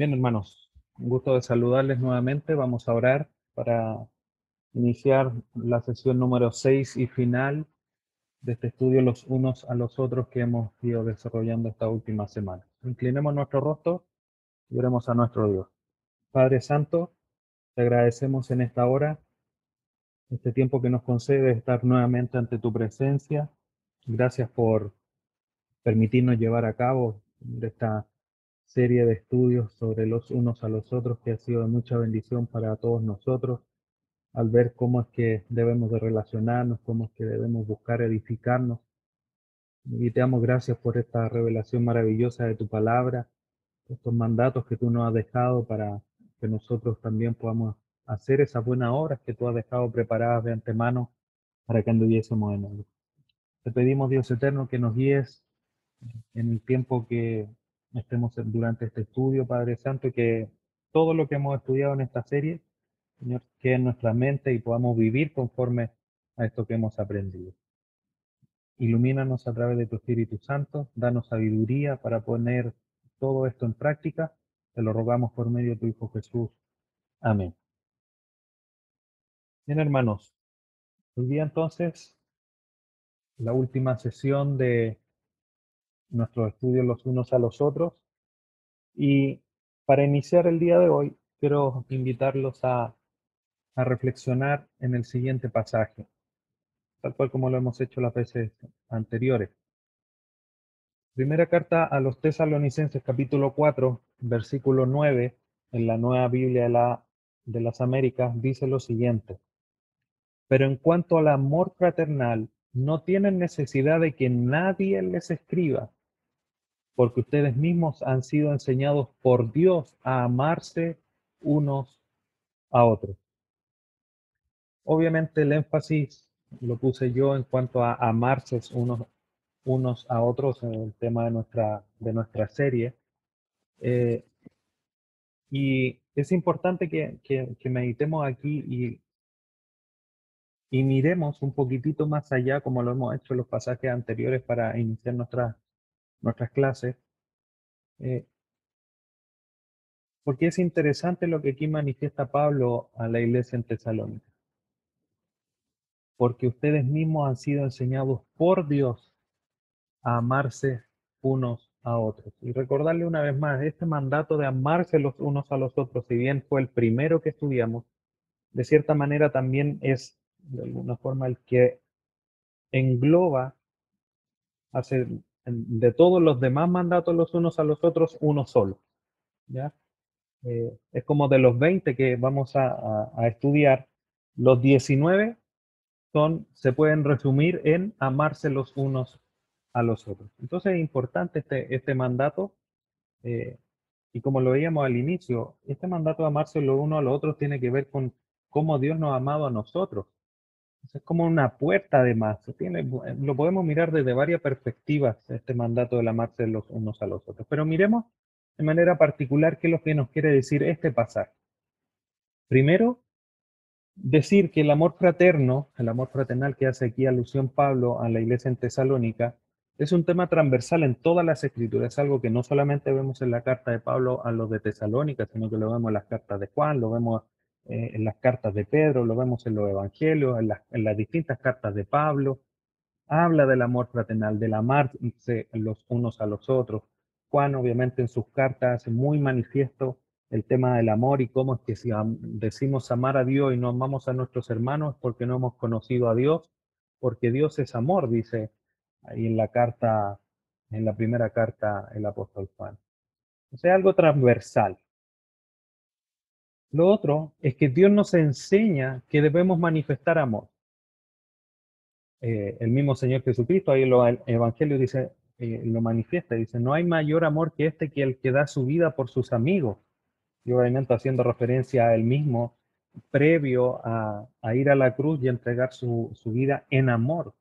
Bien, hermanos, un gusto de saludarles nuevamente. Vamos a orar para iniciar la sesión número 6 y final de este estudio los unos a los otros que hemos ido desarrollando esta última semana. Inclinemos nuestro rostro y oremos a nuestro Dios. Padre Santo, te agradecemos en esta hora, este tiempo que nos concede estar nuevamente ante tu presencia. Gracias por permitirnos llevar a cabo esta serie de estudios sobre los unos a los otros que ha sido de mucha bendición para todos nosotros al ver cómo es que debemos de relacionarnos, cómo es que debemos buscar edificarnos. Y te damos gracias por esta revelación maravillosa de tu palabra, estos mandatos que tú nos has dejado para que nosotros también podamos hacer esas buenas obras que tú has dejado preparadas de antemano para que anduviésemos en ellos. Te pedimos, Dios eterno, que nos guíes en el tiempo que estemos durante este estudio, Padre Santo, y que todo lo que hemos estudiado en esta serie, Señor, quede en nuestra mente y podamos vivir conforme a esto que hemos aprendido. Ilumínanos a través de tu Espíritu Santo, danos sabiduría para poner todo esto en práctica. Te lo rogamos por medio de tu Hijo Jesús. Amén. Bien, hermanos, hoy día entonces la última sesión de nuestros estudios los unos a los otros. Y para iniciar el día de hoy, quiero invitarlos a, reflexionar en el siguiente pasaje, tal cual como lo hemos hecho las veces anteriores. Primera carta a los tesalonicenses capítulo 4, versículo 9, en la nueva Biblia de las Américas, dice lo siguiente. Pero en cuanto al amor fraternal, no tienen necesidad de que nadie les escriba, porque ustedes mismos han sido enseñados por Dios a amarse unos a otros. Obviamente el énfasis lo puse yo en cuanto a amarse unos, unos a otros en el tema de nuestra, de nuestra serie. Eh, y es importante que, que, meditemos aquí y, y miremos un poquitito más allá, como lo hemos hecho en los pasajes anteriores para iniciar nuestra, nuestras clases, eh, porque es interesante lo que aquí manifiesta Pablo a la iglesia en Tesalónica. Porque ustedes mismos han sido enseñados por Dios a amarse unos a otros. Y recordarle una vez más, este mandato de amarse los unos a los otros, si bien fue el primero que estudiamos, de cierta manera también es, de alguna forma, el que engloba hace de todos los demás mandatos los unos a los otros, uno solo. ¿ya? Eh, es como de los 20 que vamos a, estudiar, los 19 son, se pueden resumir en amarse los unos a los otros. Entonces es importante este, este mandato, eh, y como lo veíamos al inicio, este mandato de amarse los unos a los otros tiene que ver con cómo Dios nos ha amado a nosotros. Es como una puerta además. Tiene, lo podemos mirar desde varias perspectivas, este mandato de amarse los unos a los otros. Pero miremos de manera particular qué es lo que nos quiere decir este pasaje. Primero, decir que el amor fraterno, el amor fraternal que hace aquí alusión Pablo a la iglesia en Tesalónica, es un tema transversal en todas las escrituras, es algo que no solamente vemos en la carta de Pablo a los de Tesalónica, sino que lo vemos en las cartas de Juan, lo vemos eh, en las cartas de Pedro, lo vemos en los evangelios, en las, en las distintas cartas de Pablo. Habla del amor fraternal, del amarse los unos a los otros. Juan, obviamente, en sus cartas hace muy manifiesto el tema del amor y cómo es que si decimos amar a Dios y no amamos a nuestros hermanos es porque no hemos conocido a Dios, porque Dios es amor, dice ahí en la carta, en la primera carta el apóstol Juan. O sea, algo transversal. Lo otro es que Dios nos enseña que debemos manifestar amor. Eh, el mismo Señor Jesucristo, ahí en el Evangelio dice, eh, lo manifiesta, dice, no hay mayor amor que este que el que da su vida por sus amigos. Y obviamente haciendo referencia a él mismo, previo a, ir a la cruz y entregar su, su vida en amor.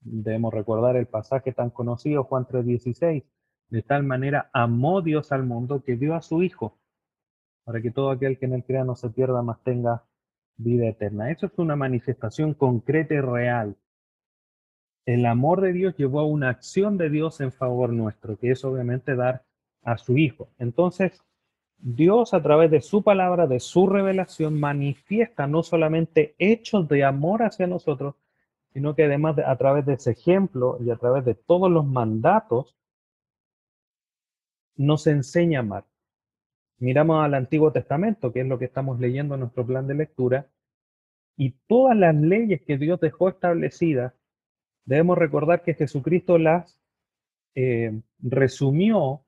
Debemos recordar el pasaje tan conocido, Juan 3:16. De tal manera amó Dios al mundo que dio a su Hijo para que todo aquel que en él crea no se pierda, más tenga vida eterna. Eso es una manifestación concreta y real. El amor de Dios llevó a una acción de Dios en favor nuestro, que es obviamente dar a su Hijo. Entonces, Dios a través de su palabra, de su revelación, manifiesta no solamente hechos de amor hacia nosotros, sino que además a través de ese ejemplo y a través de todos los mandatos, nos enseña a amar. Miramos al Antiguo Testamento, que es lo que estamos leyendo en nuestro plan de lectura, y todas las leyes que Dios dejó establecidas, debemos recordar que Jesucristo las eh, resumió,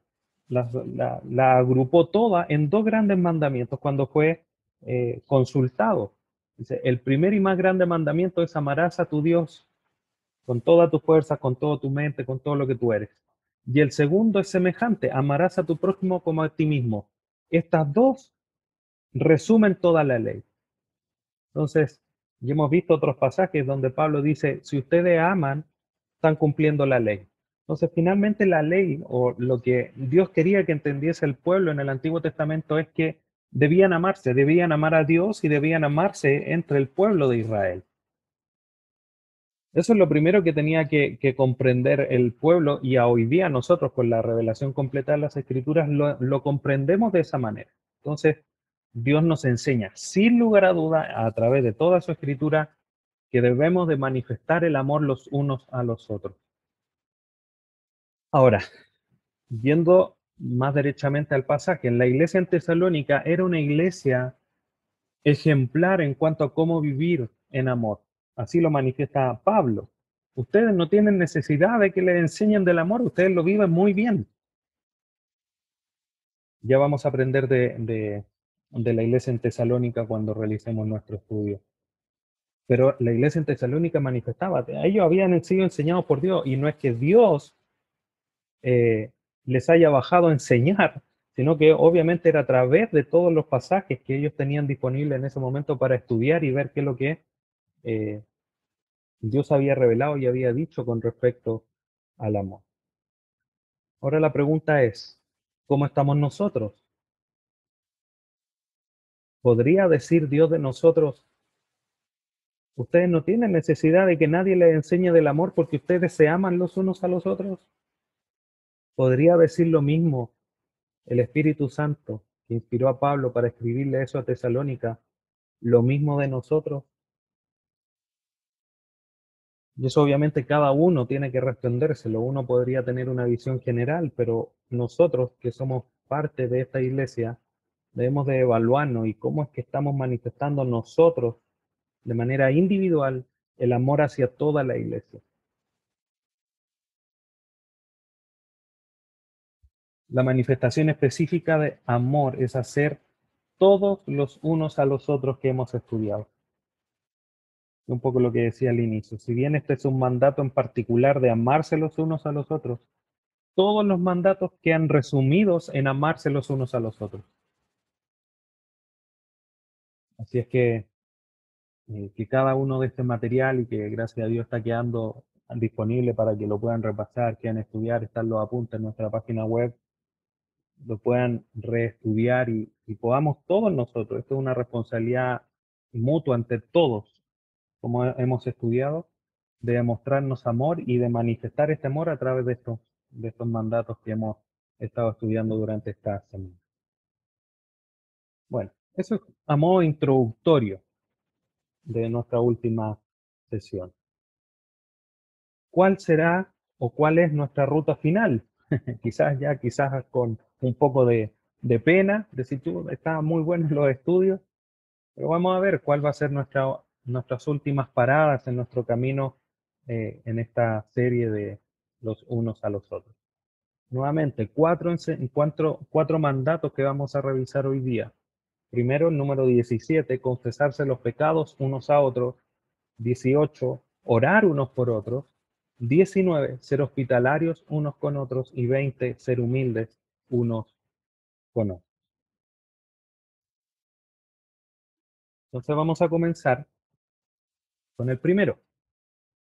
la, agrupó toda en dos grandes mandamientos cuando fue eh, consultado. Dice, el primer y más grande mandamiento es amarás a tu Dios con toda tu fuerza, con toda tu mente, con todo lo que tú eres. Y el segundo es semejante, amarás a tu prójimo como a ti mismo. Estas dos resumen toda la ley. Entonces, ya hemos visto otros pasajes donde Pablo dice, si ustedes aman, están cumpliendo la ley. Entonces, finalmente la ley o lo que Dios quería que entendiese el pueblo en el Antiguo Testamento es que debían amarse, debían amar a Dios y debían amarse entre el pueblo de Israel. Eso es lo primero que tenía que, comprender el pueblo y hoy día nosotros con la revelación completa de las escrituras lo, comprendemos de esa manera. Entonces, Dios nos enseña sin lugar a duda a través de toda su escritura que debemos de manifestar el amor los unos a los otros. Ahora, viendo más derechamente al pasaje, en la iglesia en Tesalónica era una iglesia ejemplar en cuanto a cómo vivir en amor. Así lo manifiesta Pablo. Ustedes no tienen necesidad de que les enseñen del amor, ustedes lo viven muy bien. Ya vamos a aprender de, de la iglesia en Tesalónica cuando realicemos nuestro estudio. Pero la iglesia en Tesalónica manifestaba, ellos habían sido enseñados por Dios y no es que Dios eh, les haya bajado a enseñar, sino que obviamente era a través de todos los pasajes que ellos tenían disponibles en ese momento para estudiar y ver qué es lo que eh, Dios había revelado y había dicho con respecto al amor. Ahora la pregunta es, ¿cómo estamos nosotros? ¿Podría decir Dios de nosotros, ustedes no tienen necesidad de que nadie les enseñe del amor porque ustedes se aman los unos a los otros? ¿Podría decir lo mismo el Espíritu Santo que inspiró a Pablo para escribirle eso a Tesalónica, lo mismo de nosotros? Y eso obviamente cada uno tiene que respondérselo. Uno podría tener una visión general, pero nosotros que somos parte de esta iglesia, debemos de evaluarnos y cómo es que estamos manifestando nosotros de manera individual el amor hacia toda la iglesia. La manifestación específica de amor es hacer todos los unos a los otros que hemos estudiado. Un poco lo que decía al inicio. Si bien este es un mandato en particular de amarse los unos a los otros, todos los mandatos quedan resumidos en amarse los unos a los otros. Así es que, eh, que cada uno de este material y que gracias a Dios está quedando disponible para que lo puedan repasar, quieran estudiar, están los apuntes en nuestra página web, lo puedan reestudiar y, y podamos todos nosotros, esto es una responsabilidad mutua ante todos, como hemos estudiado, de demostrarnos amor y de manifestar este amor a través de estos, de mandatos que hemos estado estudiando durante esta semana. Bueno, eso es a modo introductorio de nuestra última sesión. ¿Cuál será o cuál es nuestra ruta final? quizás ya, quizás con un poco de, pena, decir, tú, estaban muy buenos los estudios, pero vamos a ver cuál va a ser nuestra, nuestras últimas paradas en nuestro camino eh, en esta serie de los unos a los otros. Nuevamente, cuatro, cuatro, cuatro mandatos que vamos a revisar hoy día. Primero, el número 17, confesarse los pecados unos a otros. 18, orar unos por otros. 19, ser hospitalarios unos con otros. Y 20, ser humildes unos con otros. Entonces vamos a comenzar con el primero,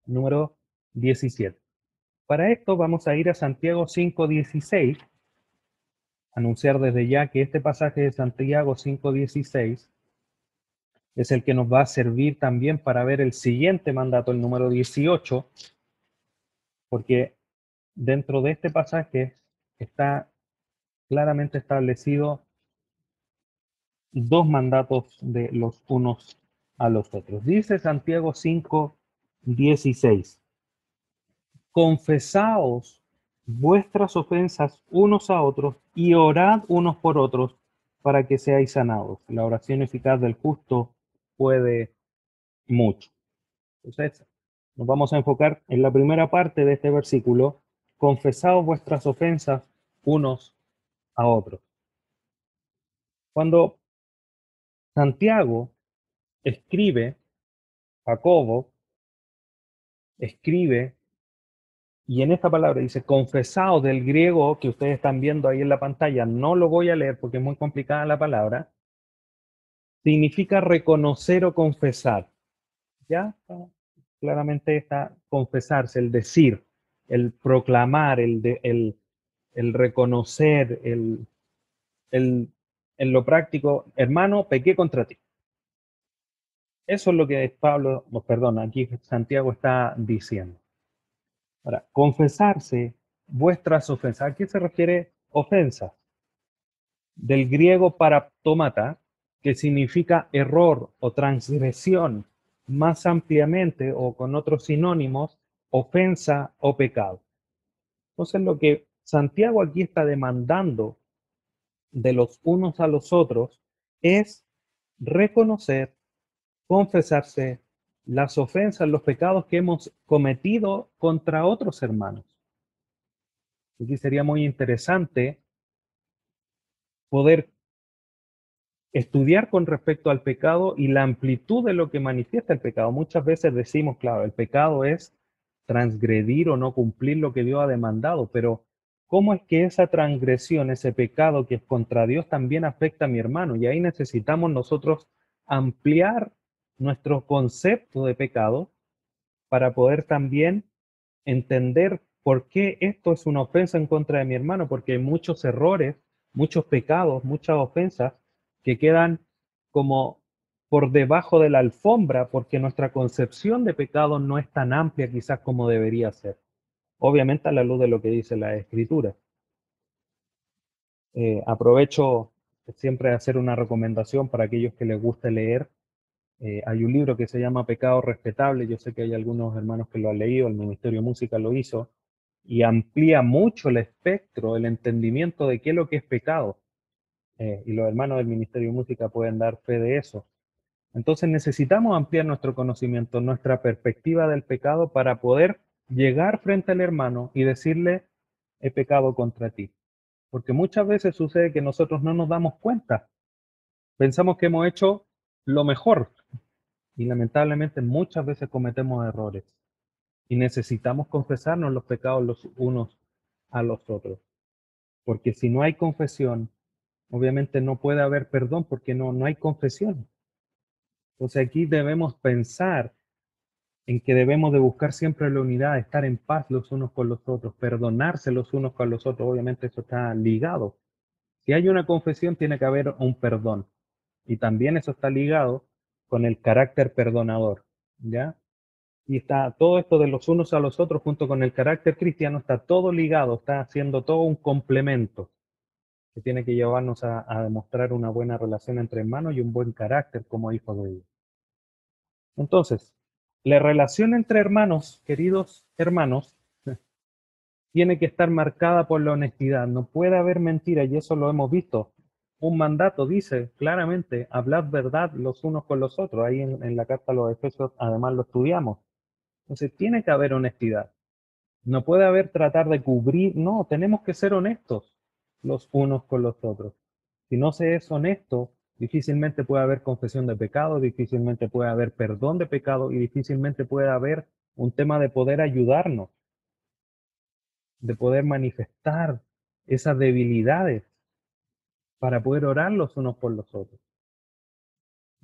número 17. Para esto vamos a ir a Santiago 5.16 anunciar desde ya que este pasaje de Santiago 5.16 es el que nos va a servir también para ver el siguiente mandato, el número 18, porque dentro de este pasaje está claramente establecido dos mandatos de los unos a los otros. Dice Santiago 5, 16. Confesaos vuestras ofensas unos a otros y orad unos por otros para que seáis sanados. La oración eficaz del justo puede mucho. Entonces, nos vamos a enfocar en la primera parte de este versículo. Confesaos vuestras ofensas unos a otros. Cuando Santiago escribe, Jacobo escribe y en esta palabra dice confesado del griego que ustedes están viendo ahí en la pantalla, no lo voy a leer porque es muy complicada la palabra, significa reconocer o confesar. ¿Ya? Claramente está confesarse, el decir, el proclamar, el, el, el reconocer, el, el, en lo práctico, hermano, pequé contra ti. Eso es lo que Pablo, perdón, aquí Santiago está diciendo. Para confesarse vuestras ofensas. ¿A qué se refiere ofensa? Del griego paraptomata, que significa error o transgresión, más ampliamente o con otros sinónimos, ofensa o pecado. Entonces lo que Santiago aquí está demandando de los unos a los otros es reconocer, confesarse las ofensas, los pecados que hemos cometido contra otros hermanos. Aquí sería muy interesante poder estudiar con respecto al pecado y la amplitud de lo que manifiesta el pecado. Muchas veces decimos, claro, el pecado es transgredir o no cumplir lo que Dios ha demandado, pero ¿cómo es que esa transgresión, ese pecado que es contra Dios también afecta a mi hermano? Y ahí necesitamos nosotros ampliar nuestro concepto de pecado para poder también entender por qué esto es una ofensa en contra de mi hermano, porque hay muchos errores, muchos pecados, muchas ofensas que quedan como por debajo de la alfombra, porque nuestra concepción de pecado no es tan amplia quizás como debería ser. Obviamente a la luz de lo que dice la escritura. Eh, aprovecho siempre hacer una recomendación para aquellos que les guste leer eh, hay un libro que se llama Pecado Respetable, yo sé que hay algunos hermanos que lo han leído, el Ministerio de Música lo hizo, y amplía mucho el espectro, el entendimiento de qué es lo que es pecado. Eh, y los hermanos del Ministerio de Música pueden dar fe de eso. Entonces necesitamos ampliar nuestro conocimiento, nuestra perspectiva del pecado para poder llegar frente al hermano y decirle, he pecado contra ti. Porque muchas veces sucede que nosotros no nos damos cuenta. Pensamos que hemos hecho lo mejor, y lamentablemente muchas veces cometemos errores y necesitamos confesarnos los pecados los unos a los otros. Porque si no hay confesión, obviamente no puede haber perdón porque no, no hay confesión. Entonces aquí debemos pensar en que debemos de buscar siempre la unidad, estar en paz los unos con los otros, perdonarse los unos con los otros. Obviamente eso está ligado. Si hay una confesión, tiene que haber un perdón. Y también eso está ligado con el carácter perdonador, ¿ya? Y está todo esto de los unos a los otros junto con el carácter cristiano, está todo ligado, está haciendo todo un complemento que tiene que llevarnos a, demostrar una buena relación entre hermanos y un buen carácter como hijos de Dios. Entonces, la relación entre hermanos, queridos hermanos, tiene que estar marcada por la honestidad. No puede haber mentira y eso lo hemos visto un mandato dice claramente, hablad verdad los unos con los otros. Ahí en, la carta los Efesios además lo estudiamos. Entonces tiene que haber honestidad. No puede haber tratar de cubrir, no, tenemos que ser honestos los unos con los otros. Si no se es honesto, difícilmente puede haber confesión de pecado, difícilmente puede haber perdón de pecado y difícilmente puede haber un tema de poder ayudarnos, de poder manifestar esas debilidades para poder orar los unos por los otros.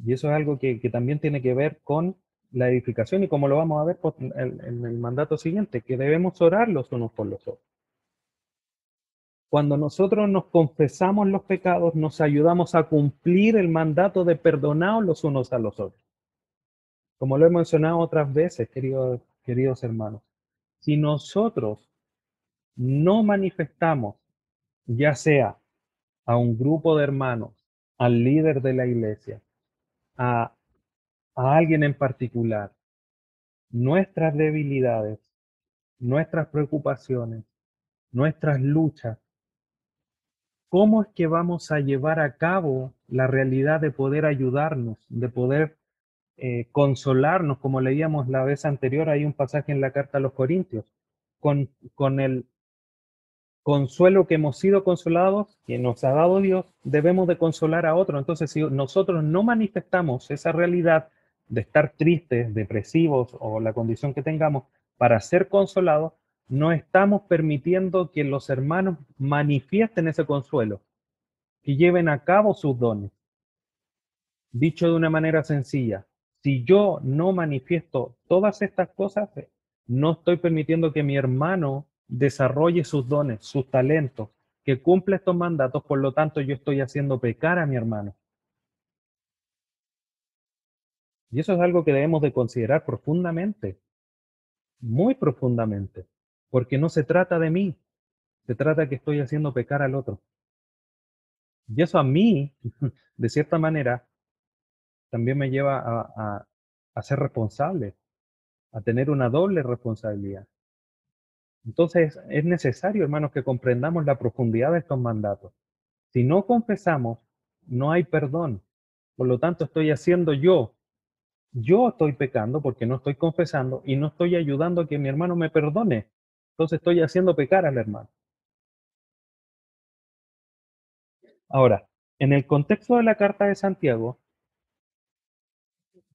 Y eso es algo que, también tiene que ver con la edificación y como lo vamos a ver en el mandato siguiente, que debemos orar los unos por los otros. Cuando nosotros nos confesamos los pecados, nos ayudamos a cumplir el mandato de perdonar los unos a los otros. Como lo he mencionado otras veces, queridos, queridos hermanos, si nosotros no manifestamos, ya sea a un grupo de hermanos al líder de la iglesia, a, a alguien en particular, nuestras debilidades, nuestras preocupaciones, nuestras luchas, ¿cómo es que vamos a llevar a cabo la realidad de poder ayudarnos, de poder eh, consolarnos, como leíamos la vez anterior, hay un pasaje en la carta a los Corintios, con, con el consuelo que hemos sido consolados, que nos ha dado Dios, debemos de consolar a otros. Entonces, si nosotros no manifestamos esa realidad de estar tristes, depresivos o la condición que tengamos para ser consolados, no estamos permitiendo que los hermanos manifiesten ese consuelo, que lleven a cabo sus dones. Dicho de una manera sencilla, si yo no manifiesto todas estas cosas, no estoy permitiendo que mi hermano desarrolle sus dones, sus talentos, que cumple estos mandatos, por lo tanto yo estoy haciendo pecar a mi hermano. Y eso es algo que debemos de considerar profundamente, muy profundamente, porque no se trata de mí, se trata que estoy haciendo pecar al otro. Y eso a mí, de cierta manera, también me lleva a, a, a ser responsable, a tener una doble responsabilidad. Entonces es necesario, hermanos, que comprendamos la profundidad de estos mandatos. Si no confesamos, no hay perdón. Por lo tanto, estoy haciendo yo. Yo estoy pecando porque no estoy confesando y no estoy ayudando a que mi hermano me perdone. Entonces estoy haciendo pecar al hermano. Ahora, en el contexto de la carta de Santiago,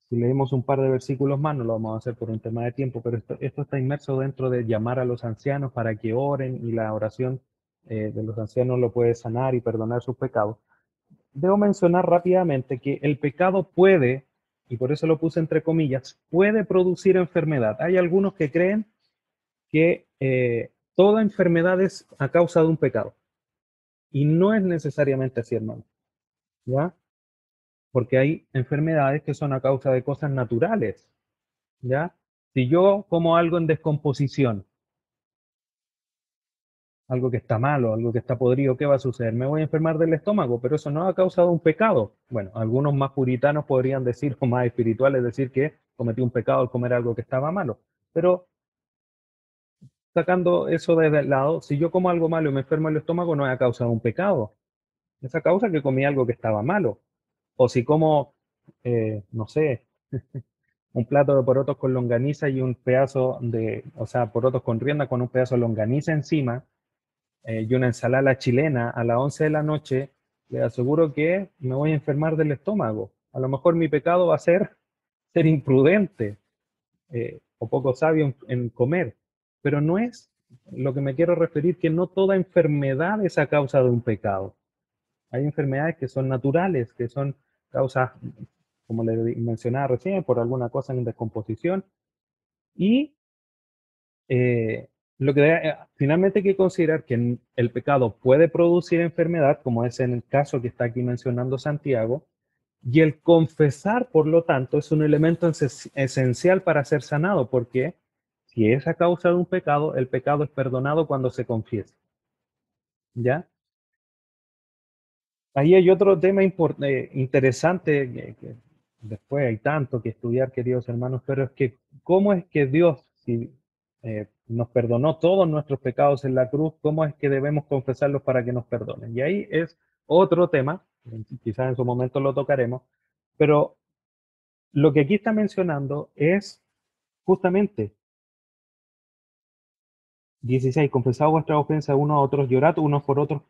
si leemos un par de versículos más, no lo vamos a hacer por un tema de tiempo, pero esto, está inmerso dentro de llamar a los ancianos para que oren y la oración eh, de los ancianos lo puede sanar y perdonar sus pecados. Debo mencionar rápidamente que el pecado puede, y por eso lo puse entre comillas, puede producir enfermedad. Hay algunos que creen que eh, toda enfermedad es a causa de un pecado. Y no es necesariamente así, hermano. ¿Ya? Porque hay enfermedades que son a causa de cosas naturales, ¿ya? Si yo como algo en descomposición, algo que está malo, algo que está podrido, ¿qué va a suceder? Me voy a enfermar del estómago, pero eso no ha causado un pecado. Bueno, algunos más puritanos podrían decir, o más espirituales, decir que cometí un pecado al comer algo que estaba malo. Pero sacando eso el lado, si yo como algo malo y me enfermo el estómago, no ha causado un pecado. Esa causa que comí algo que estaba malo. O si como, eh, no sé, un plato de porotos con longaniza y un pedazo de, o sea, porotos con rienda con un pedazo de longaniza encima eh, y una ensalada chilena a las 11 de la noche, le aseguro que me voy a enfermar del estómago. A lo mejor mi pecado va a ser ser imprudente eh, o poco sabio en comer, pero no es lo que me quiero referir que no toda enfermedad es a causa de un pecado. Hay enfermedades que son naturales, que son causas, como le mencionaba recién, por alguna cosa en descomposición. Y eh, lo que eh, finalmente hay que considerar que el pecado puede producir enfermedad, como es en el caso que está aquí mencionando Santiago, y el confesar, por lo tanto, es un elemento esencial para ser sanado, porque si es a causa de un pecado, el pecado es perdonado cuando se confiesa. ¿Ya? Ahí hay otro tema eh, interesante, que, después hay tanto que estudiar, queridos hermanos, pero es que cómo es que Dios, si eh, nos perdonó todos nuestros pecados en la cruz, cómo es que debemos confesarlos para que nos perdonen. Y ahí es otro tema, quizás en su momento lo tocaremos, pero lo que aquí está mencionando es justamente 16, confesad vuestra ofensa uno a otros, llorad unos por otros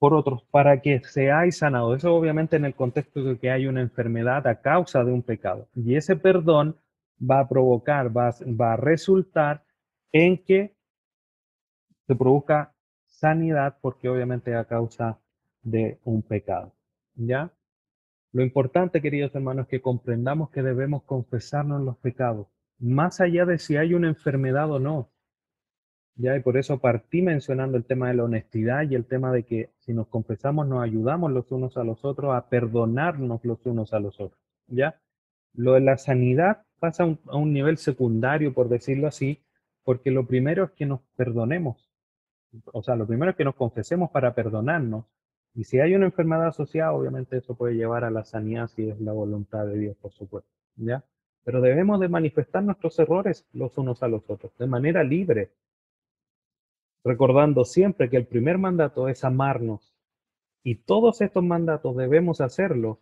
por otros para que seáis sanados. Eso obviamente en el contexto de que hay una enfermedad a causa de un pecado. Y ese perdón va a provocar, va, va a resultar en que se produzca sanidad porque obviamente a causa de un pecado. ¿Ya? Lo importante, queridos hermanos, es que comprendamos que debemos confesarnos los pecados, más allá de si hay una enfermedad o no. ¿Ya? Y por eso partí mencionando el tema de la honestidad y el tema de que si nos confesamos nos ayudamos los unos a los otros a perdonarnos los unos a los otros, ¿ya? Lo de la sanidad pasa a un, nivel secundario, por decirlo así, porque lo primero es que nos perdonemos. O sea, lo primero es que nos confesemos para perdonarnos Y si hay una enfermedad asociada, obviamente eso puede llevar a la sanidad si es la voluntad de Dios, por supuesto, ¿ya? Pero debemos de manifestar nuestros errores los unos a los otros, de manera libre, recordando siempre que el primer mandato es amarnos. Y todos estos mandatos debemos hacerlo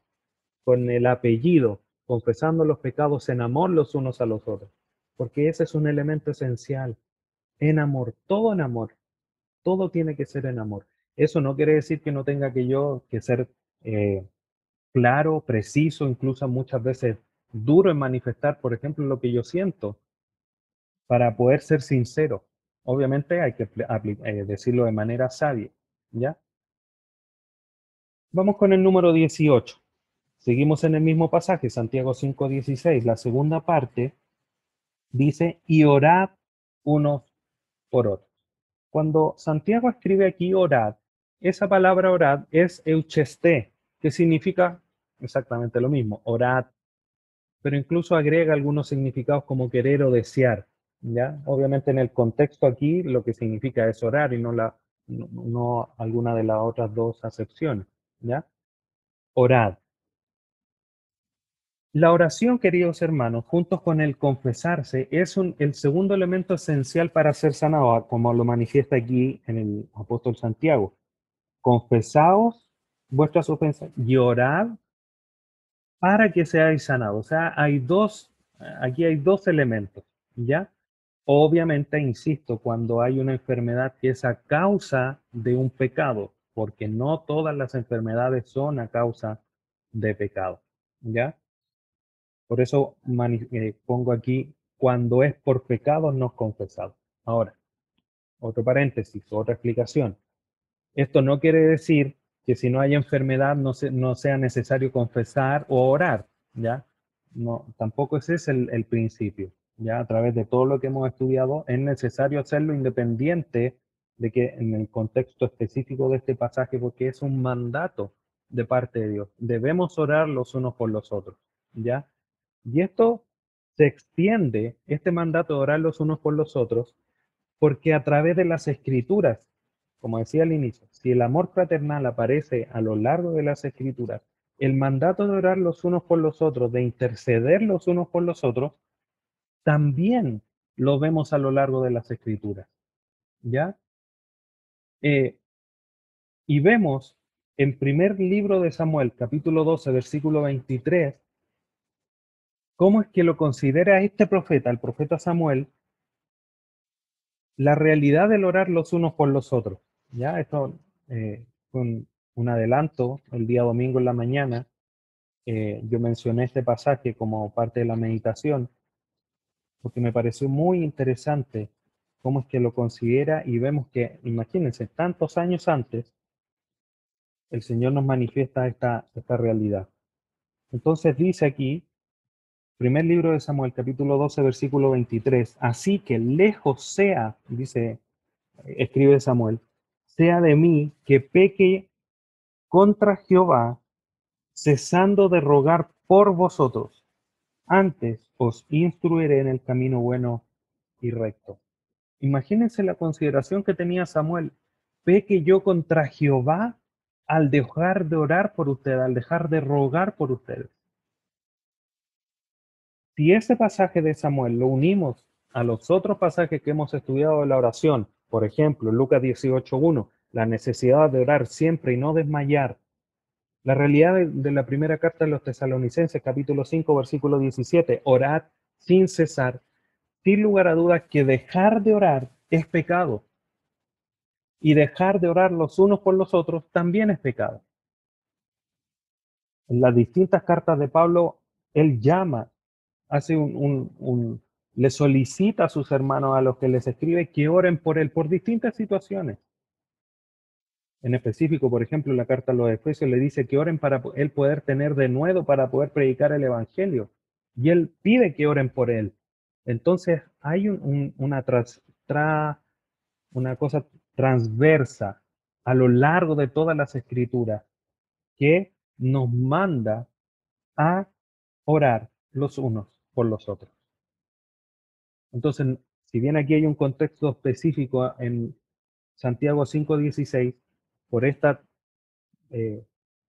con el apellido, confesando los pecados en amor los unos a los otros, porque ese es un elemento esencial. En amor, todo en amor, todo tiene que ser en amor. Eso no quiere decir que no tenga que yo que ser eh, claro, preciso, incluso muchas veces duro en manifestar, por ejemplo, lo que yo siento, para poder ser sincero. Obviamente hay que eh, decirlo de manera sabia, ¿ya? Vamos con el número 18. Seguimos en el mismo pasaje, Santiago 5:16, la segunda parte dice, y orad unos por otros. Cuando Santiago escribe aquí orad, esa palabra orad es euchesté, que significa exactamente lo mismo, orad, pero incluso agrega algunos significados como querer o desear, ¿ya? Obviamente en el contexto aquí lo que significa es orar y no, la, no, alguna de las otras dos acepciones, ¿ya? Orad. La oración, queridos hermanos, junto con el confesarse, es el segundo elemento esencial para ser sanado, como lo manifiesta aquí en el apóstol Santiago. Confesaos vuestras ofensas y orad para que seáis sanados. O sea, hay dos, aquí hay dos elementos, ¿ya? Obviamente, insisto, cuando hay una enfermedad que es a causa de un pecado, porque no todas las enfermedades son a causa de pecado, ¿ya? Por eso eh, pongo aquí, cuando es por pecado no confesado. Ahora, otro paréntesis, otra explicación. Esto no quiere decir que si no hay enfermedad no, sea necesario confesar o orar, ¿ya? No, tampoco ese es el principio. Ya a través de todo lo que hemos estudiado, es necesario hacerlo independiente de que en el contexto específico de este pasaje, porque es un mandato de parte de Dios. Debemos orar los unos por los otros, ¿ya? Y esto se extiende, este mandato de orar los unos por los otros, porque a través de las escrituras, como decía al inicio, si el amor fraternal aparece a lo largo de las escrituras, el mandato de orar los unos por los otros, de interceder los unos por los otros, también lo vemos a lo largo de las escrituras. ¿Ya? Eh, y vemos en primer libro de Samuel, capítulo 12, versículo 23, ¿Cómo es que lo considera este profeta, el profeta Samuel, la realidad del orar los unos por los otros? Ya, esto eh, con un adelanto, el día domingo en la mañana, eh, yo mencioné este pasaje como parte de la meditación, porque me pareció muy interesante cómo es que lo considera y vemos que, imagínense, tantos años antes, el Señor nos manifiesta esta, esta realidad. Entonces dice aquí, Primer libro de Samuel, capítulo 12, versículo 23. Así que lejos sea, dice, escribe Samuel, sea de mí que peque contra Jehová, cesando de rogar por vosotros. Antes os instruiré en el camino bueno y recto. Imagínense la consideración que tenía Samuel. Peque yo contra Jehová al dejar de orar por ustedes, al dejar de rogar por ustedes. Si ese pasaje de Samuel lo unimos a los otros pasajes que hemos estudiado de la oración, por ejemplo, Lucas 18.1, la necesidad de orar siempre y no desmayar, la realidad de, la primera carta de los tesalonicenses, capítulo 5, versículo 17, orad sin cesar, sin lugar a dudas que dejar de orar es pecado. Y dejar de orar los unos por los otros también es pecado. En las distintas cartas de Pablo, él llama hace un, le solicita a sus hermanos, a los que les escribe, que oren por él por distintas situaciones. En específico, por ejemplo, la carta a los Efesios le dice que oren para él poder tener de nuevo para poder predicar el Evangelio. Y él pide que oren por él. Entonces hay una, una cosa transversa a lo largo de todas las escrituras que nos manda a orar los unos por los otros. Entonces, si bien aquí hay un contexto específico en Santiago 5.16, por esta eh,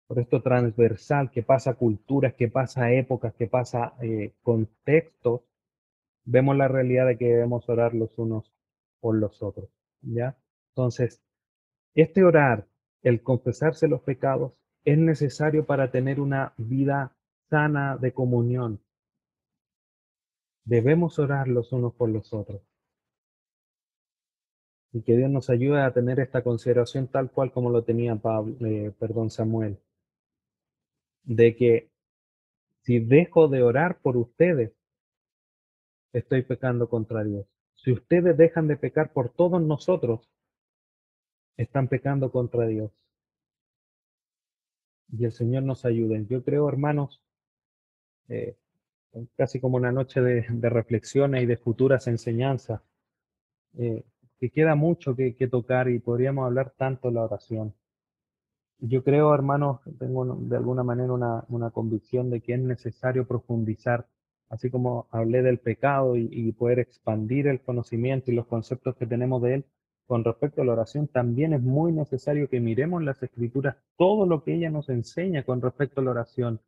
por esto transversal que pasa culturas, que pasa épocas, que pasa eh, contextos, vemos la realidad de que debemos orar los unos por los otros. ¿ya? Entonces, este orar, el confesarse los pecados, es necesario para tener una vida sana de comunión. Debemos orar los unos por los otros. Y que Dios nos ayude a tener esta consideración tal cual como lo tenía Pablo, eh, perdón, Samuel. De que si dejo de orar por ustedes, estoy pecando contra Dios. Si ustedes dejan de pecar por todos nosotros, están pecando contra Dios. Y el Señor nos ayude. Yo creo, hermanos, eh, casi como una noche de, reflexiones y de futuras enseñanzas, eh, que queda mucho que, tocar y podríamos hablar tanto de la oración. Yo creo, hermanos, tengo de alguna manera una, una convicción de que es necesario profundizar así como hablé del pecado y, poder expandir el conocimiento y los conceptos que tenemos de él, con respecto a la oración, también es muy necesario que miremos las escrituras, todo lo que ella nos enseña con respecto a la oración,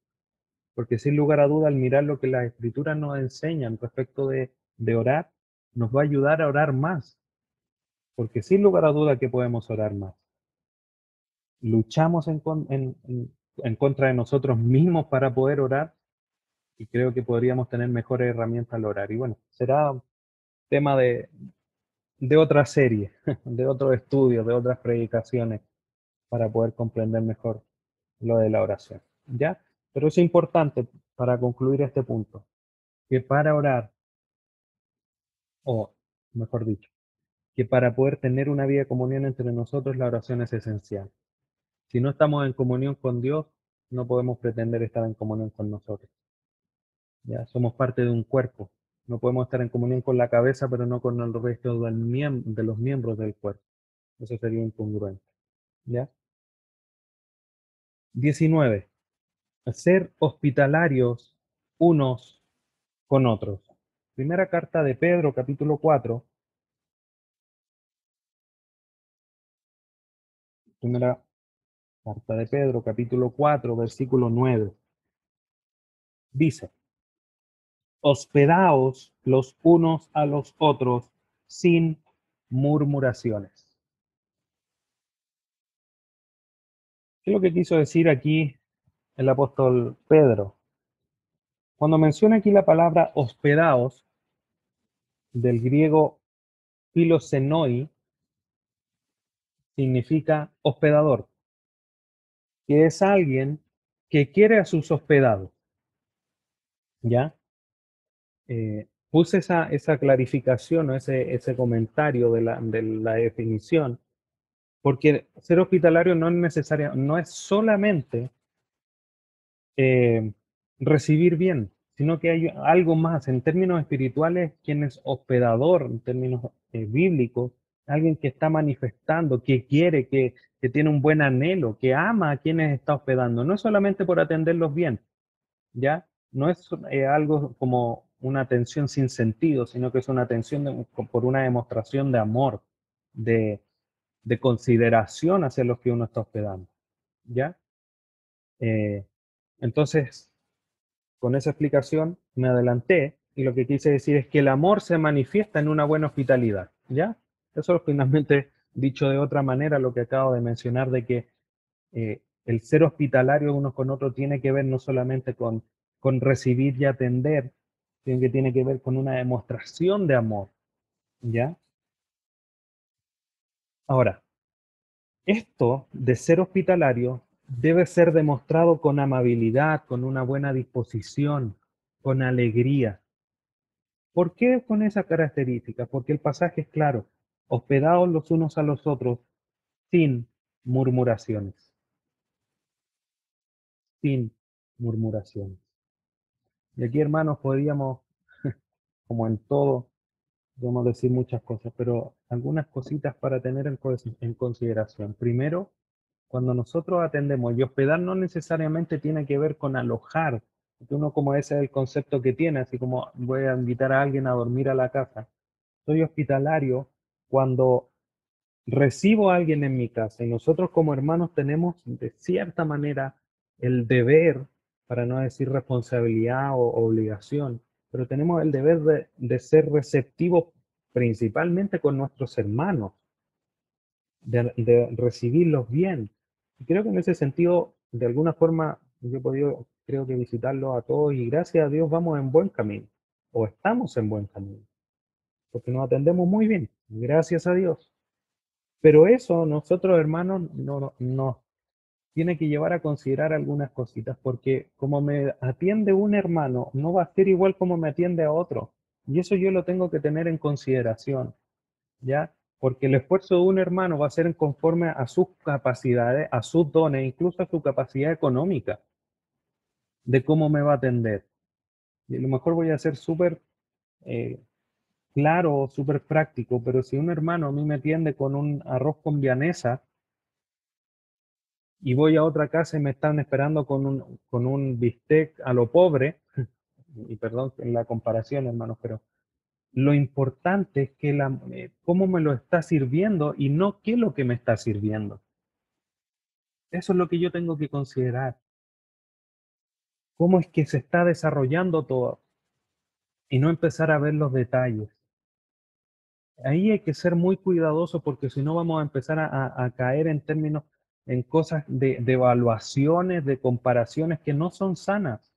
porque sin lugar a duda al mirar lo que las escrituras nos enseñan respecto de, orar, nos va a ayudar a orar más, porque sin lugar a duda que podemos orar más. Luchamos en contra de nosotros mismos para poder orar, y creo que podríamos tener mejores herramientas al orar. Y bueno, será tema de, de otra serie, de otro estudio, de otras predicaciones, para poder comprender mejor lo de la oración. ¿Ya? Pero es importante para concluir este punto, que para orar, o mejor dicho, que para poder tener una vida de comunión entre nosotros, la oración es esencial. Si no estamos en comunión con Dios, no podemos pretender estar en comunión con nosotros. ¿ya? Somos parte de un cuerpo. No podemos estar en comunión con la cabeza, pero no con el resto de los miembros del cuerpo. Eso sería incongruente. ¿ya? 19. Ser hospitalarios unos con otros. Primera carta de Pedro, capítulo 4. Primera carta de Pedro, capítulo 4, versículo 9. Dice, hospedaos los unos a los otros sin murmuraciones. ¿Qué es lo que quiso decir aquí el apóstol Pedro? Cuando menciona aquí la palabra hospedaos, del griego filosenoi, significa hospedador, que es alguien que quiere a sus hospedados. ¿Ya? Eh, puse esa, esa clarificación o ese, ese comentario de la, de la definición, porque ser hospitalario no es necesario, no es solamente eh, recibir bien, sino que hay algo más. En términos espirituales, quien es hospedador, en términos eh, bíblicos, alguien que está manifestando, que quiere, que, que, tiene un buen anhelo, que ama a quienes está hospedando. No es solamente por atenderlos bien, ¿ya? No es algo como una atención sin sentido, sino que es una atención por una demostración de amor, de, consideración hacia los que uno está hospedando. ¿Ya? Eh, entonces, con esa explicación me adelanté y lo que quise decir es que el amor se manifiesta en una buena hospitalidad. ¿Ya? Eso es finalmente dicho de otra manera lo que acabo de mencionar de que eh, el ser hospitalario uno con otro tiene que ver no solamente con, con recibir y atender, que tiene que ver con una demostración de amor. ¿Ya? Ahora, esto de ser hospitalario debe ser demostrado con amabilidad, con una buena disposición, con alegría. ¿Por qué con esa característica? Porque el pasaje es claro, hospedados los unos a los otros sin murmuraciones. Sin murmuraciones. Y aquí, hermanos, podríamos, como en todo, podemos decir muchas cosas, pero algunas cositas para tener en, consideración. Primero, cuando nosotros atendemos, y hospedar no necesariamente tiene que ver con alojar, porque uno como ese es el concepto que tiene, así como voy a invitar a alguien a dormir a la casa. Soy hospitalario cuando recibo a alguien en mi casa y nosotros como hermanos tenemos de cierta manera el deber, para no decir responsabilidad o obligación, pero tenemos el deber de, ser receptivos principalmente con nuestros hermanos, de, de, recibirlos bien. Y creo que en ese sentido, de alguna forma, yo he podido, creo que visitarlos a todos y gracias a Dios vamos en buen camino, o estamos en buen camino, porque nos atendemos muy bien, gracias a Dios. Pero eso nosotros, hermanos, no, no, tiene que llevar a considerar algunas cositas, porque como me atiende un hermano, no va a ser igual como me atiende a otro. Y eso yo lo tengo que tener en consideración, ¿ya? Porque el esfuerzo de un hermano va a ser conforme a sus capacidades, a sus dones, incluso a su capacidad económica, de cómo me va a atender. Y a lo mejor voy a ser súper eh, claro, súper práctico, pero si un hermano a mí me atiende con un arroz con vianesa y voy a otra casa y me están esperando con un, con un bistec a lo pobre, y perdón en la comparación, hermanos, pero lo importante es que la, eh, cómo me lo está sirviendo y no qué es lo que me está sirviendo. Eso es lo que yo tengo que considerar. Cómo es que se está desarrollando todo y no empezar a ver los detalles ahí hay que ser muy cuidadoso porque si no vamos a empezar a, caer en términos, en cosas de, evaluaciones, de comparaciones que no son sanas.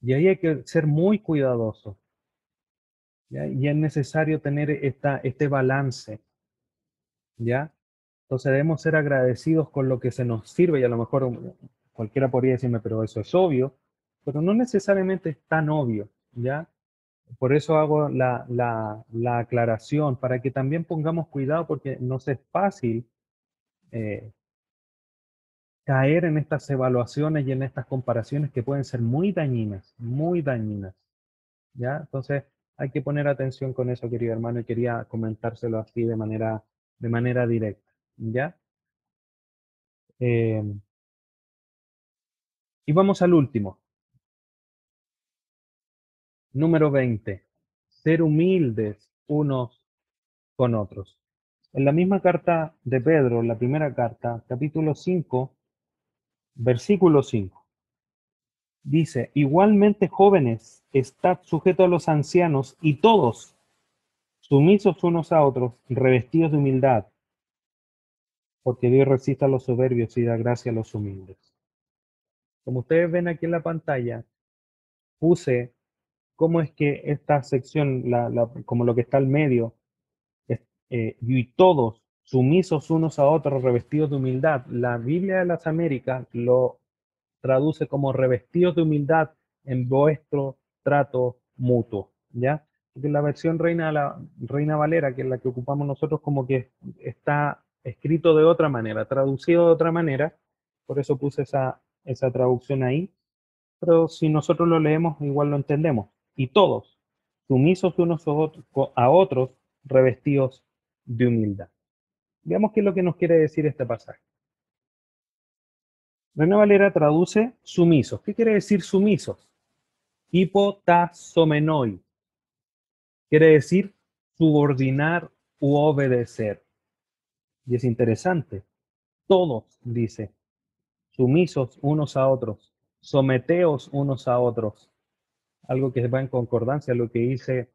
Y ahí hay que ser muy cuidadoso. Y es necesario tener esta, este balance. ¿Ya? Entonces debemos ser agradecidos con lo que se nos sirve y a lo mejor cualquiera podría decirme, pero eso es obvio, pero no necesariamente es tan obvio, ¿ya? Por eso hago la, la, aclaración, para que también pongamos cuidado, porque no es fácil eh, caer en estas evaluaciones y en estas comparaciones que pueden ser muy dañinas, muy dañinas. ¿Ya? Entonces hay que poner atención con eso, querido hermano, y quería comentárselo así de manera, de manera directa. ¿Ya? Eh, y vamos al último. Número 20. Ser humildes unos con otros. En la misma carta de Pedro, la primera carta, capítulo 5, versículo 5. Dice, igualmente jóvenes, estad sujetos a los ancianos y todos, sumisos unos a otros, revestidos de humildad, porque Dios resiste a los soberbios y da gracia a los humildes. Como ustedes ven aquí en la pantalla, puse cómo es que esta sección, como lo que está al medio, eh, y todos sumisos unos a otros, revestidos de humildad. La Biblia de las Américas lo traduce como revestidos de humildad en vuestro trato mutuo, ¿ya? Porque la versión Reina, la, Reina Valera, que es la que ocupamos nosotros, como que está escrito de otra manera, traducido de otra manera, por eso puse esa, esa traducción ahí, pero si nosotros lo leemos, igual lo entendemos y todos, sumisos unos a otros, revestidos de humildad. Veamos qué es lo que nos quiere decir este pasaje. Reina Valera traduce sumisos. ¿Qué quiere decir sumisos? Hipotasomenoi. Quiere decir subordinar u obedecer. Y es interesante. Todos, dice, sumisos unos a otros, someteos unos a otros, algo que va en concordancia a lo que dice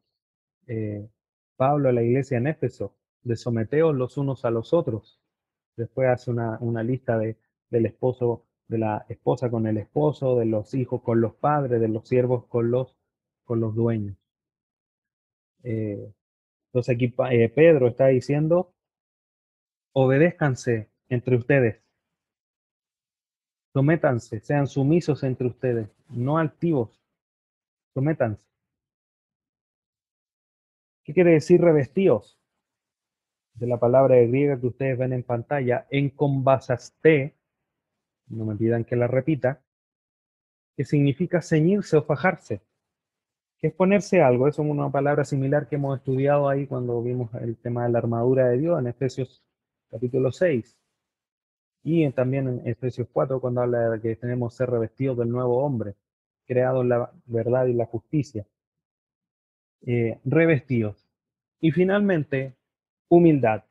eh, Pablo a la iglesia en Éfeso, de someteos los unos a los otros. Después hace una, lista de, del esposo, de la esposa con el esposo, de los hijos con los padres, de los siervos con los, con los dueños. Eh, entonces aquí eh, Pedro está diciendo, obedézcanse entre ustedes, sométanse, sean sumisos entre ustedes, no altivos, sométanse. ¿Qué quiere decir revestidos? De la palabra griega que ustedes ven en pantalla, en convasaste, no me pidan que la repita, que significa ceñirse o fajarse, que es ponerse algo, es una palabra similar que hemos estudiado ahí cuando vimos el tema de la armadura de Dios en Efesios capítulo 6 y también en Efesios 4 cuando habla de que tenemos ser revestidos del nuevo hombre creado la verdad y la justicia, eh, revestidos. Y finalmente, humildad.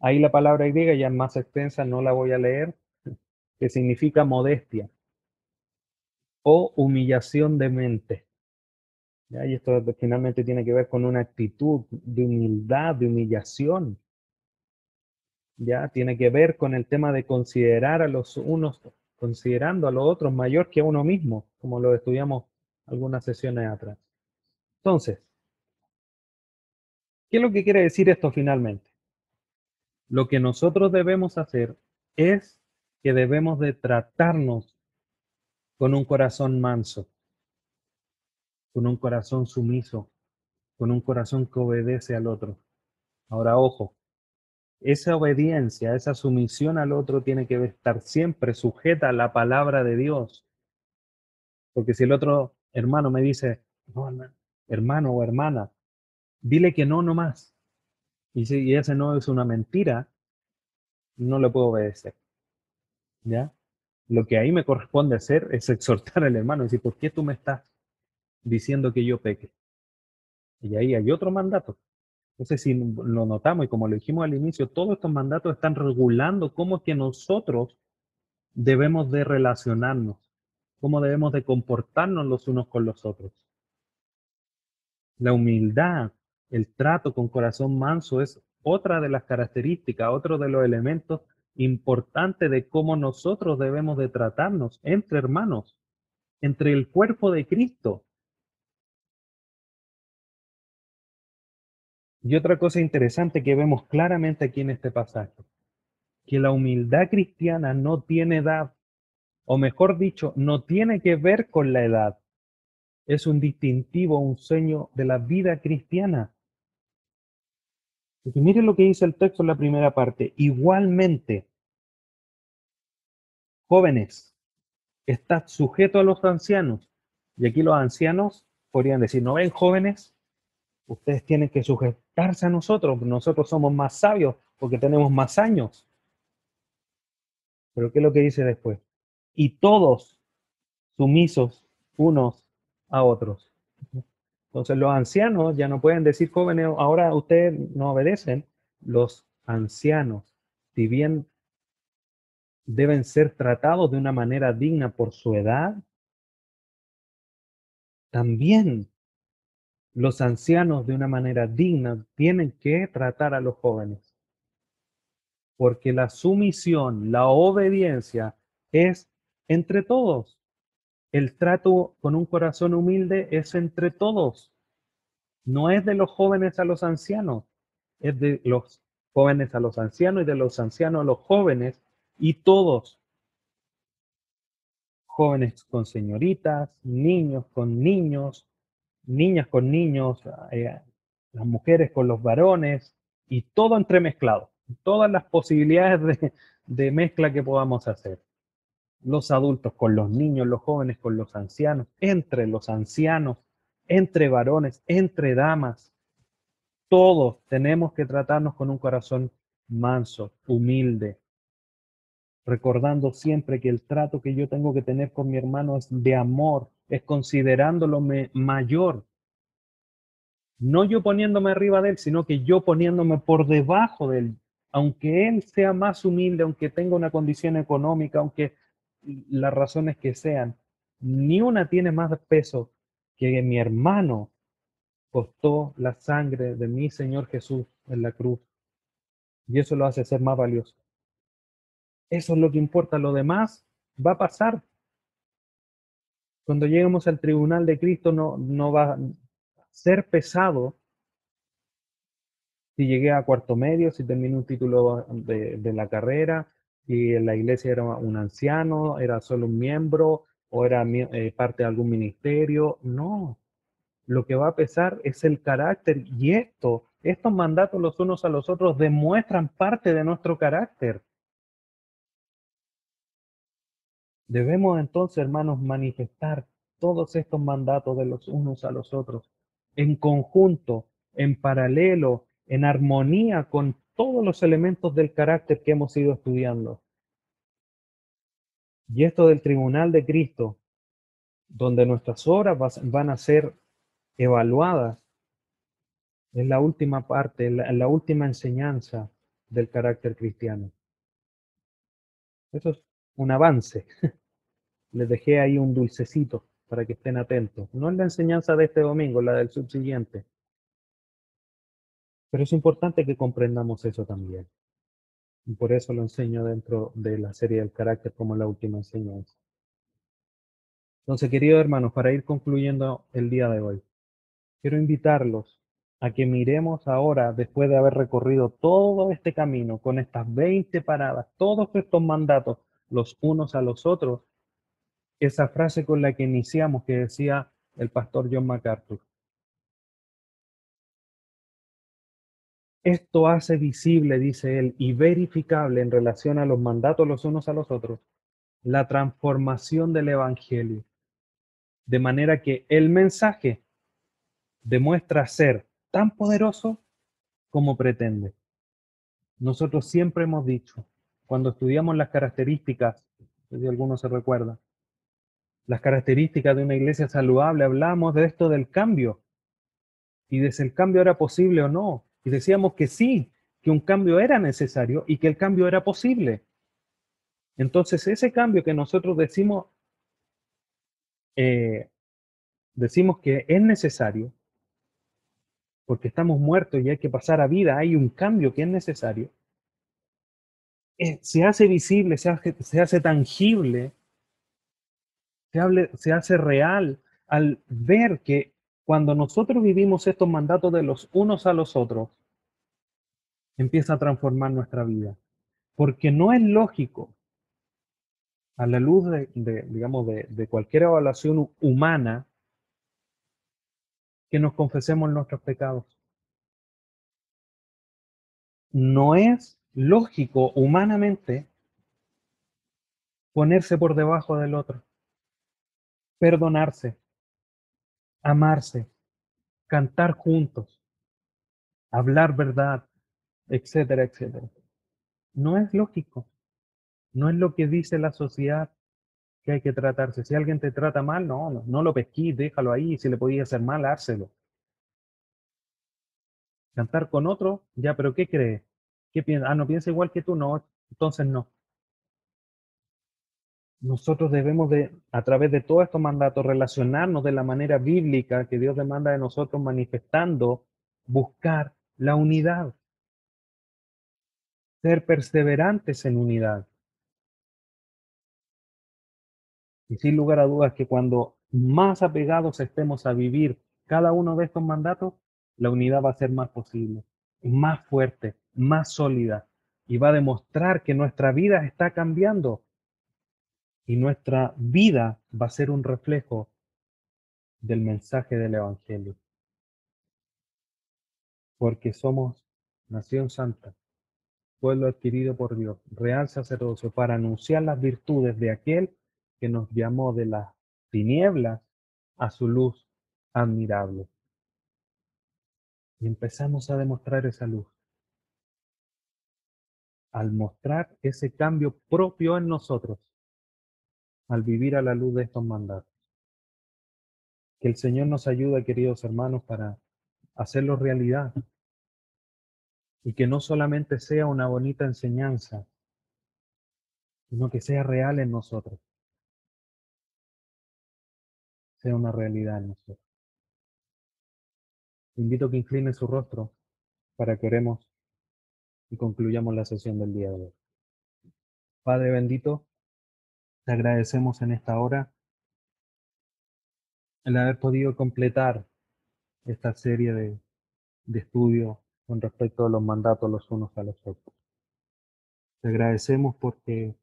Ahí la palabra griega ya es más extensa, no la voy a leer, que significa modestia o humillación de mente. Y esto finalmente tiene que ver con una actitud de humildad, de humillación. Ya tiene que ver con el tema de considerar a los unos, considerando a los otros mayor que a uno mismo, como lo estudiamos algunas sesiones atrás. Entonces, ¿qué es lo que quiere decir esto finalmente? Lo que nosotros debemos hacer es que debemos de tratarnos con un corazón manso, con un corazón sumiso, con un corazón que obedece al otro. Ahora, ojo, esa obediencia, esa sumisión al otro tiene que estar siempre sujeta a la palabra de Dios. Porque si el otro hermano me dice, no, hermano o hermana, dile que no nomás. Y si ese no es una mentira, no le puedo obedecer. ¿Ya? Lo que ahí me corresponde hacer es exhortar al hermano y decir, ¿por qué tú me estás diciendo que yo peque. Y ahí hay otro mandato. Entonces, si lo notamos y como lo dijimos al inicio, todos estos mandatos están regulando cómo que nosotros debemos de relacionarnos, cómo debemos de comportarnos los unos con los otros. La humildad, el trato con corazón manso es otra de las características, otro de los elementos importantes de cómo nosotros debemos de tratarnos entre hermanos, entre el cuerpo de Cristo. Y otra cosa interesante que vemos claramente aquí en este pasaje, que la humildad cristiana no tiene edad, o mejor dicho, no tiene que ver con la edad. Es un distintivo, un sueño de la vida cristiana. Porque miren lo que dice el texto en la primera parte. Igualmente, jóvenes, estad sujetos a los ancianos. Y aquí los ancianos podrían decir, ¿no ven jóvenes? Ustedes tienen que a nosotros. Nosotros somos más sabios porque tenemos más años. Pero ¿qué es lo que dice después? Y todos sumisos unos a otros. Entonces los ancianos ya no pueden decir jóvenes, ahora ustedes no obedecen. Los ancianos, si bien deben ser tratados de una manera digna por su edad, también los ancianos de una manera digna tienen que tratar a los jóvenes. Porque la sumisión, la obediencia es entre todos. El trato con un corazón humilde es entre todos. No es de los jóvenes a los ancianos, es de los jóvenes a los ancianos y de los ancianos a los jóvenes y todos. Jóvenes con señoritas, niños con niños, niñas con niños, eh, las mujeres con los varones y todo entremezclado, todas las posibilidades de, de mezcla que podamos hacer. Los adultos con los niños, los jóvenes con los ancianos, entre los ancianos, entre varones, entre damas. Todos tenemos que tratarnos con un corazón manso, humilde, recordando siempre que el trato que yo tengo que tener con mi hermano es de amor, es considerándolo mayor. No yo poniéndome arriba de él, sino que yo poniéndome por debajo de él. Aunque él sea más humilde, aunque tenga una condición económica, aunque las razones que sean, ni una tiene más peso que mi hermano costó la sangre de mi Señor Jesús en la cruz. Y eso lo hace ser más valioso. Eso es lo que importa. Lo demás va a pasar. Cuando lleguemos al tribunal de Cristo no, va a ser pesado si llegué a cuarto medio, si terminé un título de, de la carrera, si en la iglesia era un anciano, era solo un miembro o era eh, parte de algún ministerio. No, lo que va a pesar es el carácter y esto, estos mandatos los unos a los otros demuestran parte de nuestro carácter. Debemos entonces, hermanos, manifestar todos estos mandatos de los unos a los otros en conjunto, en paralelo, en armonía con todos los elementos del carácter que hemos ido estudiando. Y esto del tribunal de Cristo, donde nuestras obras van a ser evaluadas, Es la última parte, la, la última enseñanza del carácter cristiano. Eso es un avance. Les dejé ahí un dulcecito para que estén atentos. No es la enseñanza de este domingo, la del subsiguiente. Pero es importante que comprendamos eso también. Y por eso lo enseño dentro de la serie del carácter como la última enseñanza. Entonces, queridos hermanos, para ir concluyendo el día de hoy, quiero invitarlos a que miremos ahora, después de haber recorrido todo este camino con estas 20 paradas, todos estos mandatos, los unos a los otros, esa frase con la que iniciamos que decía el pastor John MacArthur. Esto hace visible, dice él, y verificable en relación a los mandatos los unos a los otros, la transformación del Evangelio. De manera que el mensaje demuestra ser tan poderoso como pretende. Nosotros siempre hemos dicho, cuando estudiamos las características, si alguno se recuerda, las características de una iglesia saludable, hablamos de esto del cambio y de si el cambio era posible o no. Y decíamos que sí, que un cambio era necesario y que el cambio era posible. Entonces, ese cambio que nosotros decimos, eh, decimos que es necesario, porque estamos muertos y hay que pasar a vida, hay un cambio que es necesario, eh, se hace visible, se hace, tangible, se, hace real al ver que cuando nosotros vivimos estos mandatos de los unos a los otros, empieza a transformar nuestra vida. Porque no es lógico, a la luz de, digamos, de cualquier evaluación humana, que nos confesemos nuestros pecados. No es lógico humanamente ponerse por debajo del otro, perdonarse, amarse, cantar juntos, hablar verdad, etcétera, etcétera. No es lógico. No es lo que dice la sociedad que hay que tratarse. Si alguien te trata mal, no, no, no lo pesquís, déjalo ahí. Si le podía hacer mal, hárselo. Cantar con otro, ya, pero ¿qué cree? ¿Qué piensa? Ah, no piensa igual que tú, no, entonces no nosotros debemos de, a través de todos estos mandatos, relacionarnos de la manera bíblica que Dios demanda de nosotros, manifestando, buscar la unidad, ser perseverantes en unidad. Y sin lugar a dudas que cuando más apegados estemos a vivir cada uno de estos mandatos, la unidad va a ser más posible, más fuerte, más sólida, y va a demostrar que nuestra vida está cambiando y nuestra vida va a ser un reflejo del mensaje del Evangelio. Porque somos nación santa, pueblo adquirido por Dios, real sacerdocio, para anunciar las virtudes de aquel que nos llamó de las tinieblas a su luz admirable. Y empezamos a demostrar esa luz. Al mostrar ese cambio propio en nosotros, al vivir a la luz de estos mandatos. Que el Señor nos ayude, queridos hermanos, para hacerlo realidad. Y que no solamente sea una bonita enseñanza, sino que sea real en nosotros. Sea una realidad en nosotros. Invito a que incline su rostro para que oremos y concluyamos la sesión del día de hoy. Padre bendito, te agradecemos en esta hora el haber podido completar esta serie de, de estudios con respecto a los mandatos los unos a los otros. Te agradecemos porque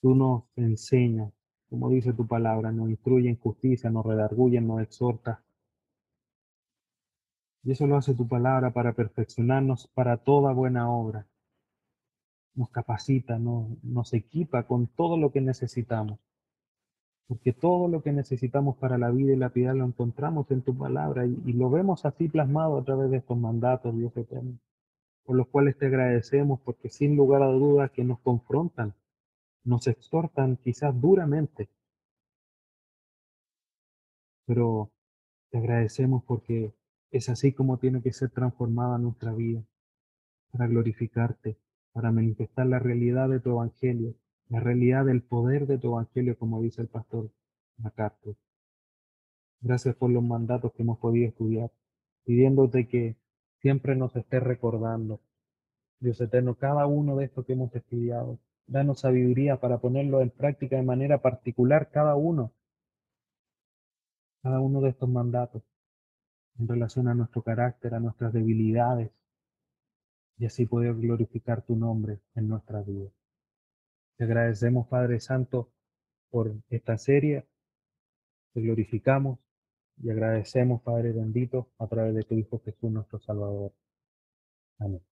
tú nos enseñas, como dice tu palabra, nos instruye en justicia, nos redarguye, nos exhorta. Y eso lo hace tu palabra para perfeccionarnos para toda buena obra nos capacita, nos, equipa con todo lo que necesitamos. Porque todo lo que necesitamos para la vida y la piedad lo encontramos en tu palabra y, y lo vemos así plasmado a través de estos mandatos, Dios eterno, por los cuales te agradecemos porque sin lugar a dudas que nos confrontan, nos exhortan quizás duramente, pero te agradecemos porque Es así como tiene que ser transformada nuestra vida para glorificarte, para manifestar la realidad de tu evangelio, la realidad del poder de tu evangelio, como dice el pastor MacArthur. Gracias por los mandatos que hemos podido estudiar, pidiéndote que siempre nos estés recordando, Dios eterno, cada uno de estos que hemos estudiado. Danos sabiduría para ponerlo en práctica de manera particular, cada uno, cada uno de estos mandatos en relación a nuestro carácter, a nuestras debilidades, y así poder glorificar tu nombre en nuestra vida. Te agradecemos, Padre Santo, por esta serie. Te glorificamos y agradecemos, Padre bendito, a través de tu Hijo Jesús, nuestro Salvador. Amén.